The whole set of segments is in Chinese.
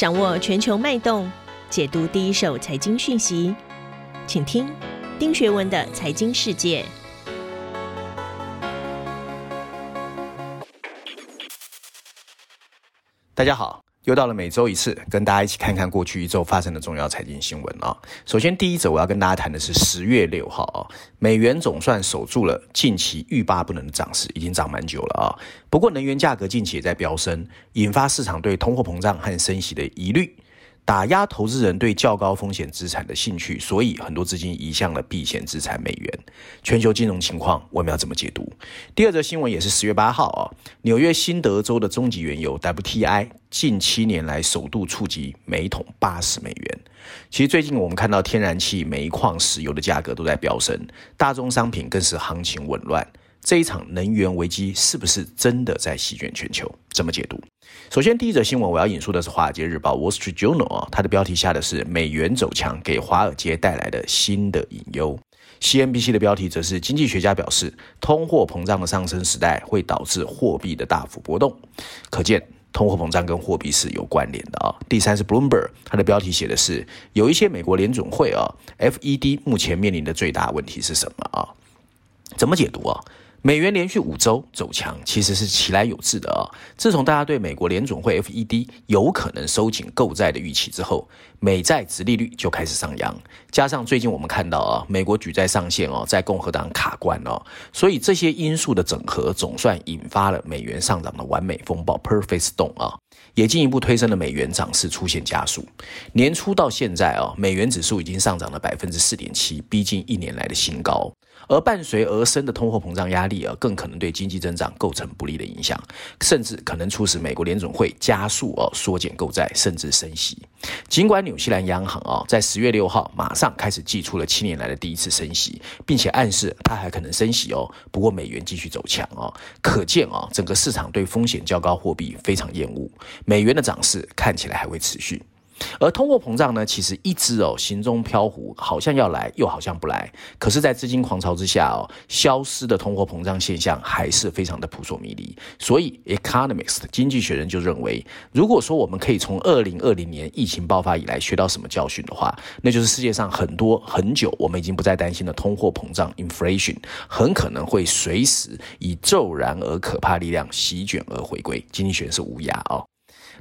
掌握全球脉动，解读第一手财经讯息，请听丁学文的财经世界。大家好。又到了每周一次，跟大家一起看看过去一周发生的重要财经新闻啊。首先，第一则我要跟大家谈的是十月六号啊，美元总算守住了近期欲罢不能的涨势，已经涨蛮久了啊。不过，能源价格近期也在飙升，引发市场对通货膨胀和升息的疑虑。打压投资人对较高风险资产的兴趣，所以很多资金移向了避险资产美元。全球金融情况我们要怎么解读？第二则新闻也是十月八号啊，纽约新德州的中级原油 WTI 近七年来首度触及每桶八十美元。其实最近我们看到天然气、煤矿、石油的价格都在飙升，大宗商品更是行情紊乱。这一场能源危机是不是真的在席卷全球？怎么解读？首先，第一则新闻我要引述的是《华尔街日报》（Wall Street Journal） 啊，它的标题下的是“美元走强给华尔街带来的新的隐忧”。CNBC 的标题则是“经济学家表示，通货膨胀的上升时代会导致货币的大幅波动”。可见，通货膨胀跟货币是有关联的啊。第三是 Bloomberg，它的标题写的是“有一些美国联总会啊，FED 目前面临的最大问题是什么啊？”怎么解读啊？美元连续五周走强，其实是其来有致的啊、自从大家对美国联总会 FED 有可能收紧购债的预期之后，美债殖利率就开始上扬。加上最近我们看到啊，美国举债上限哦，在共和党卡关哦，所以这些因素的整合，总算引发了美元上涨的完美风暴 （Perfect Storm） 啊，也进一步推升了美元涨势出现加速。年初到现在啊，美元指数已经上涨了百分之四点七，逼近一年来的新高。而伴随而生的通货膨胀压力啊，更可能对经济增长构成不利的影响，甚至可能促使美国联总会加速哦缩减购债，甚至升息。尽管纽西兰央行啊在十月六号马上开始祭出了七年来的第一次升息，并且暗示它还可能升息哦。不过美元继续走强哦，可见啊整个市场对风险较高货币非常厌恶，美元的涨势看起来还会持续。而通货膨胀呢，其实一直哦行踪飘忽，好像要来，又好像不来。可是，在资金狂潮之下哦，消失的通货膨胀现象还是非常的扑朔迷离。所以，《Economist》经济学人就认为，如果说我们可以从二零二零年疫情爆发以来学到什么教训的话，那就是世界上很多很久我们已经不再担心的通货膨胀 （inflation） 很可能会随时以骤然而可怕力量席卷而回归。经济学人是无涯哦。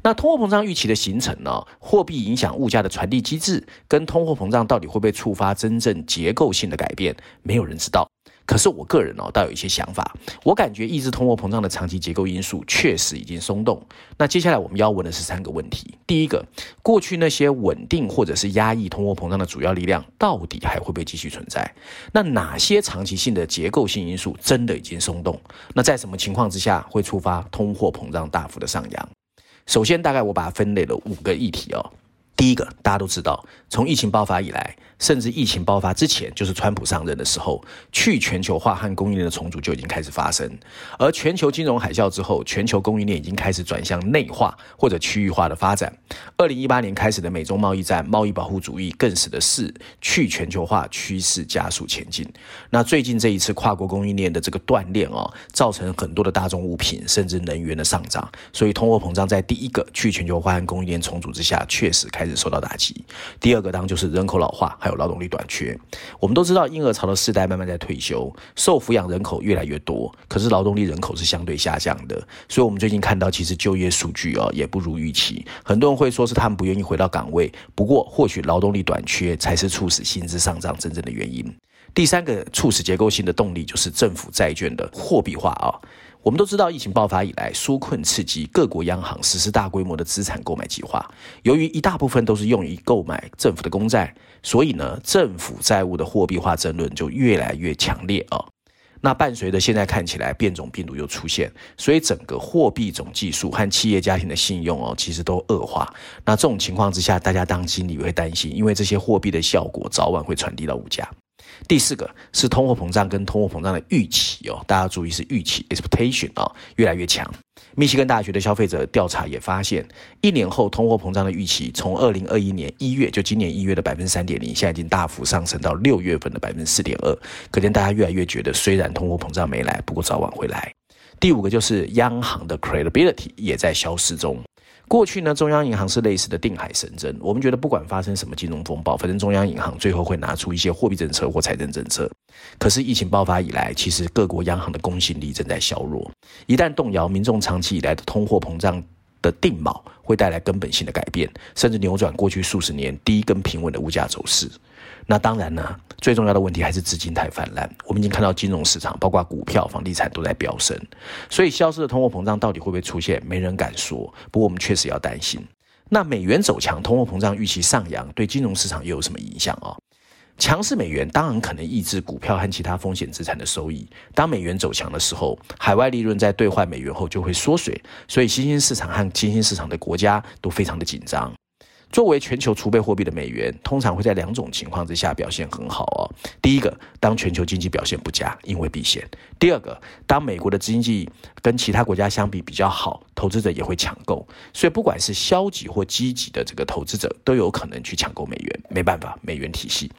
那通货膨胀预期的形成呢？货币影响物价的传递机制，跟通货膨胀到底会不会触发真正结构性的改变？没有人知道。可是我个人哦，倒有一些想法。我感觉抑制通货膨胀的长期结构因素确实已经松动。那接下来我们要问的是三个问题：第一个，过去那些稳定或者是压抑通货膨胀的主要力量，到底还会不会继续存在？那哪些长期性的结构性因素真的已经松动？那在什么情况之下会触发通货膨胀大幅的上扬？首先，大概我把它分类了五个议题哦。第一个，大家都知道，从疫情爆发以来。甚至疫情爆发之前，就是川普上任的时候，去全球化和供应链的重组就已经开始发生。而全球金融海啸之后，全球供应链已经开始转向内化或者区域化的发展。二零一八年开始的美中贸易战、贸易保护主义，更使得是去全球化趋势加速前进。那最近这一次跨国供应链的这个断链哦，造成很多的大宗物品甚至能源的上涨，所以通货膨胀在第一个去全球化和供应链重组之下，确实开受到打击。第二个当就是人口老化。还有劳动力短缺，我们都知道婴儿潮的世代慢慢在退休，受抚养人口越来越多，可是劳动力人口是相对下降的，所以我们最近看到其实就业数据啊也不如预期，很多人会说是他们不愿意回到岗位，不过或许劳动力短缺才是促使薪资上涨真正的原因。第三个促使结构性的动力就是政府债券的货币化啊。我们都知道，疫情爆发以来，纾困刺激各国央行实施大规模的资产购买计划。由于一大部分都是用于购买政府的公债，所以呢，政府债务的货币化争论就越来越强烈啊。那伴随着现在看起来变种病毒又出现，所以整个货币总计数和企业家庭的信用哦，其实都恶化。那这种情况之下，大家当心里会担心，因为这些货币的效果早晚会传递到物价。第四个是通货膨胀跟通货膨胀的预期哦，大家注意是预期 expectation 啊，越来越强。密西根大学的消费者调查也发现，一年后通货膨胀的预期从二零二一年一月就今年一月的百分之三点零，现在已经大幅上升到六月份的百分之四点二。可见大家越来越觉得，虽然通货膨胀没来，不过早晚会来。第五个就是央行的 credibility 也在消失中。过去呢，中央银行是类似的定海神针，我们觉得不管发生什么金融风暴，反正中央银行最后会拿出一些货币政策或财政政策。可是疫情爆发以来，其实各国央行的公信力正在削弱，一旦动摇，民众长期以来的通货膨胀的定锚会带来根本性的改变，甚至扭转过去数十年低跟平稳的物价走势。那当然呢，最重要的问题还是资金太泛滥。我们已经看到金融市场，包括股票、房地产都在飙升。所以消失的通货膨胀到底会不会出现？没人敢说。不过我们确实要担心。那美元走强，通货膨胀预期上扬，对金融市场又有什么影响啊？强势美元当然可能抑制股票和其他风险资产的收益。当美元走强的时候，海外利润在兑换美元后就会缩水。所以新兴市场和新兴市场的国家都非常的紧张。作为全球储备货币的美元，通常会在两种情况之下表现很好哦。第一个，当全球经济表现不佳，因为避险；第二个，当美国的经济跟其他国家相比比较好，投资者也会抢购。所以，不管是消极或积极的这个投资者，都有可能去抢购美元。没办法，美元体系。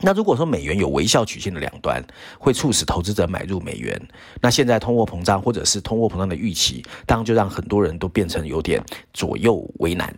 那如果说美元有微笑曲线的两端，会促使投资者买入美元。那现在通货膨胀或者是通货膨胀的预期，当然就让很多人都变成有点左右为难。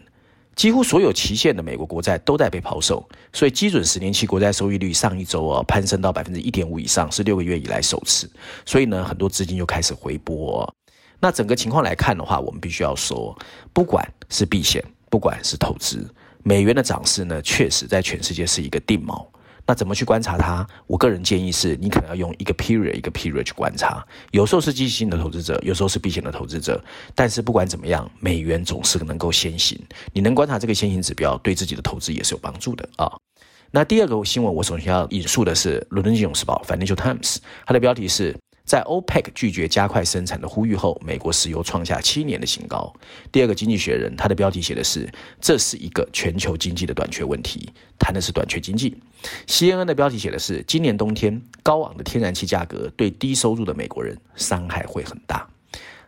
几乎所有期限的美国国债都在被抛售，所以基准十年期国债收益率上一周啊攀升到百分之一点五以上，是六个月以来首次。所以呢，很多资金又开始回拨。那整个情况来看的话，我们必须要说，不管是避险，不管是投资，美元的涨势呢，确实在全世界是一个定锚。那怎么去观察它？我个人建议是，你可能要用一个 period 一个 period 去观察。有时候是积极性的投资者，有时候是避险的投资者。但是不管怎么样，美元总是能够先行。你能观察这个先行指标，对自己的投资也是有帮助的啊。那第二个新闻，我首先要引述的是《伦敦金融时报》（Financial Times），它的标题是。在 OPEC 拒绝加快生产的呼吁后，美国石油创下七年的新高。第二个《经济学人》它的标题写的是：“这是一个全球经济的短缺问题”，谈的是短缺经济。CNN 的标题写的是：“今年冬天高昂的天然气价格对低收入的美国人伤害会很大。”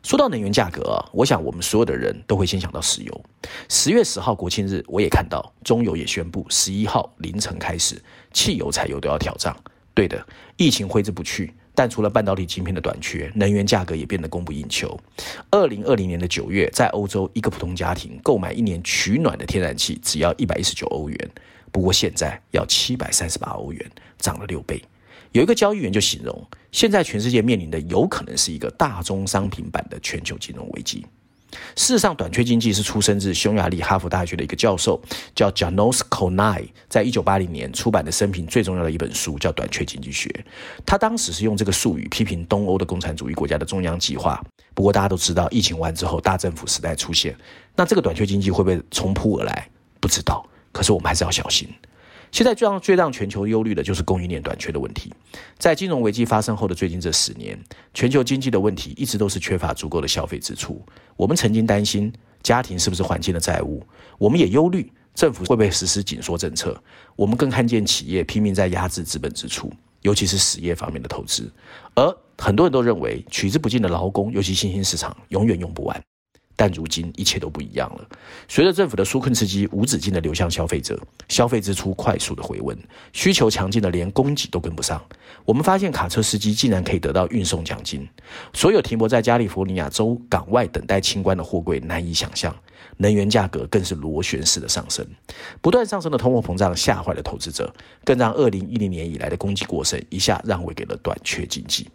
说到能源价格啊，我想我们所有的人都会先想到石油。十月十号国庆日，我也看到中油也宣布，十一号凌晨开始，汽油、柴油都要调涨。对的，疫情挥之不去。但除了半导体晶片的短缺，能源价格也变得供不应求。二零二零年的九月，在欧洲，一个普通家庭购买一年取暖的天然气只要一百一十九欧元，不过现在要七百三十八欧元，涨了六倍。有一个交易员就形容，现在全世界面临的有可能是一个大宗商品版的全球金融危机。事实上，短缺经济是出生自匈牙利哈佛大学的一个教授，叫 Janos Konnai，在一九八零年出版的生平最重要的一本书叫《短缺经济学》。他当时是用这个术语批评东欧的共产主义国家的中央计划。不过大家都知道，疫情完之后，大政府时代出现，那这个短缺经济会不会重扑而来？不知道。可是我们还是要小心。现在最让最让全球忧虑的就是供应链短缺的问题。在金融危机发生后的最近这十年，全球经济的问题一直都是缺乏足够的消费支出。我们曾经担心家庭是不是还清了债务，我们也忧虑政府会不会实施紧缩政策。我们更看见企业拼命在压制资本支出，尤其是实业方面的投资。而很多人都认为取之不尽的劳工，尤其新兴市场，永远用不完。但如今一切都不一样了。随着政府的纾困刺激无止境的流向消费者，消费支出快速的回温，需求强劲的连供给都跟不上。我们发现卡车司机竟然可以得到运送奖金，所有停泊在加利福尼亚州港外等待清关的货柜难以想象。能源价格更是螺旋式的上升，不断上升的通货膨胀吓坏了投资者，更让二零一零年以来的供给过剩一下让位给了短缺经济。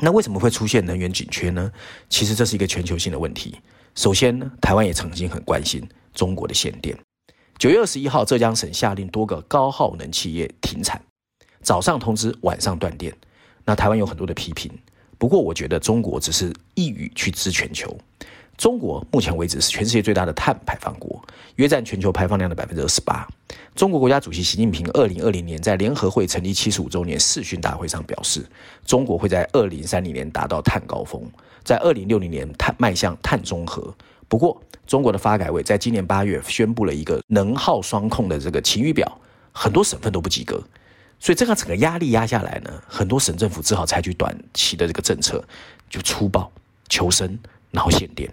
那为什么会出现能源紧缺呢？其实这是一个全球性的问题。首先呢，台湾也曾经很关心中国的限电。九月二十一号，浙江省下令多个高耗能企业停产，早上通知，晚上断电。那台湾有很多的批评，不过我觉得中国只是一语去知全球。中国目前为止是全世界最大的碳排放国，约占全球排放量的百分之二十八。中国国家主席习近平二零二零年在联合会成立七十五周年视讯大会上表示，中国会在二零三零年达到碳高峰，在二零六零年碳迈向碳中和。不过，中国的发改委在今年八月宣布了一个能耗双控的这个晴雨表，很多省份都不及格，所以这个整个压力压下来呢，很多省政府只好采取短期的这个政策，就粗暴求生，然后限电。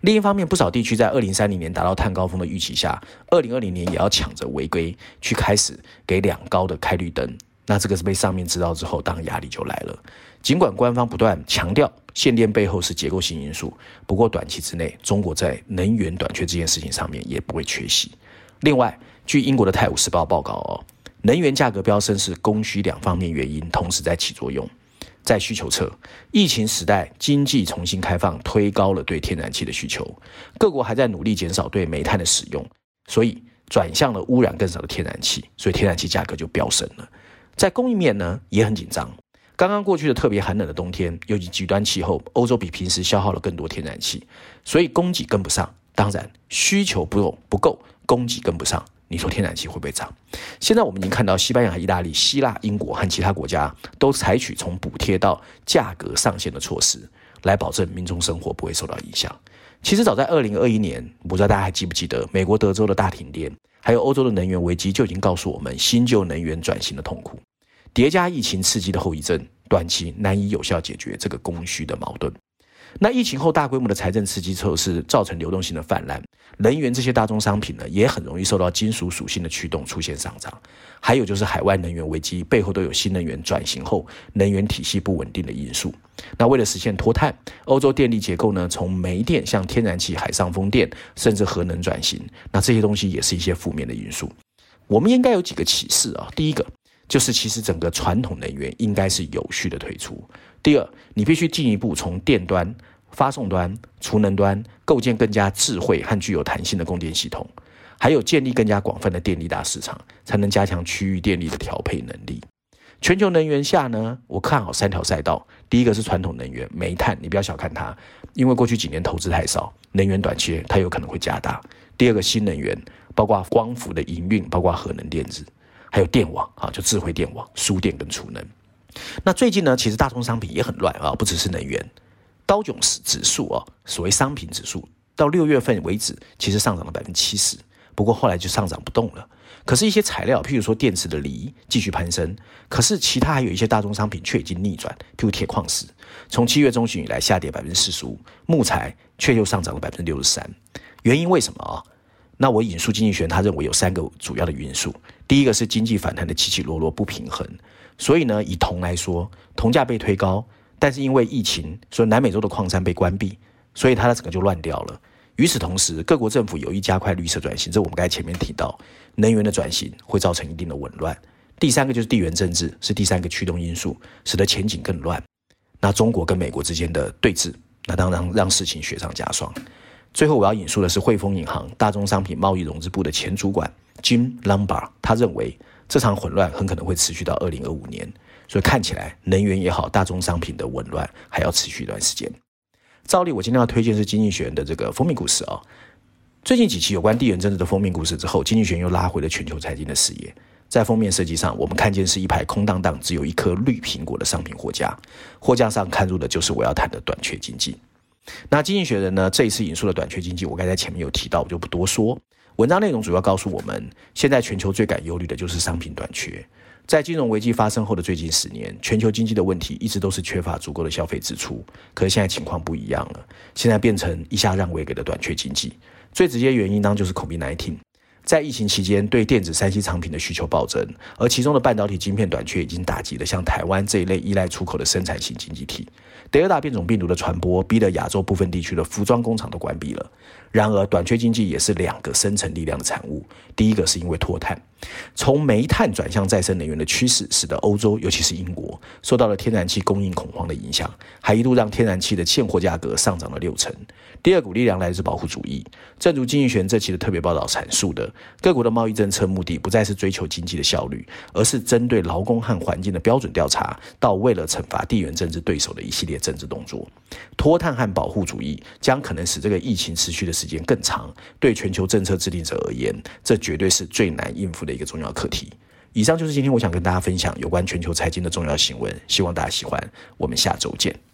另一方面，不少地区在二零三零年达到碳高峰的预期下，二零二零年也要抢着违规去开始给两高的开绿灯。那这个是被上面知道之后，当然压力就来了。尽管官方不断强调限电背后是结构性因素，不过短期之内，中国在能源短缺这件事情上面也不会缺席。另外，据英国的《泰晤士报》报告哦，能源价格飙升是供需两方面原因同时在起作用。在需求侧，疫情时代经济重新开放，推高了对天然气的需求，各国还在努力减少对煤炭的使用，所以转向了污染更少的天然气，所以天然气价格就飙升了。在供应面呢，也很紧张。刚刚过去的特别寒冷的冬天，尤其极端气候，欧洲比平时消耗了更多天然气，所以供给跟不上。当然，需求不够，不够，供给跟不上。你说天然气会不会涨？现在我们已经看到西班牙、意大利、希腊、英国和其他国家都采取从补贴到价格上限的措施，来保证民众生活不会受到影响。其实早在二零二一年，不知道大家还记不记得美国德州的大停电，还有欧洲的能源危机，就已经告诉我们新旧能源转型的痛苦。叠加疫情刺激的后遗症，短期难以有效解决这个供需的矛盾。那疫情后大规模的财政刺激措施造成流动性的泛滥，能源这些大宗商品呢，也很容易受到金属属性的驱动出现上涨。还有就是海外能源危机背后都有新能源转型后能源体系不稳定的因素。那为了实现脱碳，欧洲电力结构呢，从煤电向天然气、海上风电甚至核能转型，那这些东西也是一些负面的因素。我们应该有几个启示啊，第一个就是其实整个传统能源应该是有序的退出。第二，你必须进一步从电端、发送端、储能端构建更加智慧和具有弹性的供电系统，还有建立更加广泛的电力大市场，才能加强区域电力的调配能力。全球能源下呢，我看好三条赛道。第一个是传统能源，煤炭，你不要小看它，因为过去几年投资太少，能源短缺它有可能会加大。第二个新能源，包括光伏的营运，包括核能电子，还有电网啊，就智慧电网、输电跟储能。那最近呢，其实大宗商品也很乱啊，不只是能源。道琼斯指数啊，所谓商品指数，到六月份为止，其实上涨了百分之七十，不过后来就上涨不动了。可是，一些材料，譬如说电池的锂，继续攀升。可是，其他还有一些大宗商品却已经逆转，譬如铁矿石，从七月中旬以来下跌百分之四十五，木材却又上涨了百分之六十三。原因为什么啊？那我引述经济学，他认为有三个主要的因素。第一个是经济反弹的起起落落不平衡。所以呢，以铜来说，铜价被推高，但是因为疫情，所以南美洲的矿山被关闭，所以它的整个就乱掉了。与此同时，各国政府有意加快绿色转型，这我们刚才前面提到，能源的转型会造成一定的紊乱。第三个就是地缘政治，是第三个驱动因素，使得前景更乱。那中国跟美国之间的对峙，那当然让事情雪上加霜。最后我要引述的是汇丰银行大宗商品贸易融资部的前主管 Jim Lombard，他认为。这场混乱很可能会持续到二零二五年，所以看起来能源也好，大宗商品的紊乱还要持续一段时间。照例，我今天要推荐是经济学人的这个封面故事、哦。最近几期有关地缘政治的封面故事之后，经济学人又拉回了全球财经的视野。在封面设计上，我们看见是一排空荡荡、只有一颗绿苹果的商品货架，货架上看入的就是我要谈的短缺经济。那经济学人呢，这一次引述的短缺经济，我刚才前面有提到，我就不多说。文章内容主要告诉我们，现在全球最感忧虑的就是商品短缺。在金融危机发生后的最近十年，全球经济的问题一直都是缺乏足够的消费支出。可是现在情况不一样了，现在变成一下让位给了短缺经济。最直接原因当就是 COVID-19。在疫情期间，对电子三 C 产品的需求暴增，而其中的半导体晶片短缺已经打击了像台湾这一类依赖出口的生产型经济体。德尔塔变种病毒的传播，逼得亚洲部分地区的服装工厂都关闭了。然而，短缺经济也是两个深层力量的产物。第一个是因为脱碳，从煤炭转向再生能源的趋势，使得欧洲，尤其是英国，受到了天然气供应恐慌的影响，还一度让天然气的现货价格上涨了六成。第二股力量来自保护主义。正如经济学这期的特别报道阐述的，各国的贸易政策目的不再是追求经济的效率，而是针对劳工和环境的标准调查，到为了惩罚地缘政治对手的一系列政治动作。脱碳和保护主义将可能使这个疫情持续的时间更长。对全球政策制定者而言，这绝对是最难应付的一个重要课题。以上就是今天我想跟大家分享有关全球财经的重要新闻，希望大家喜欢。我们下周见。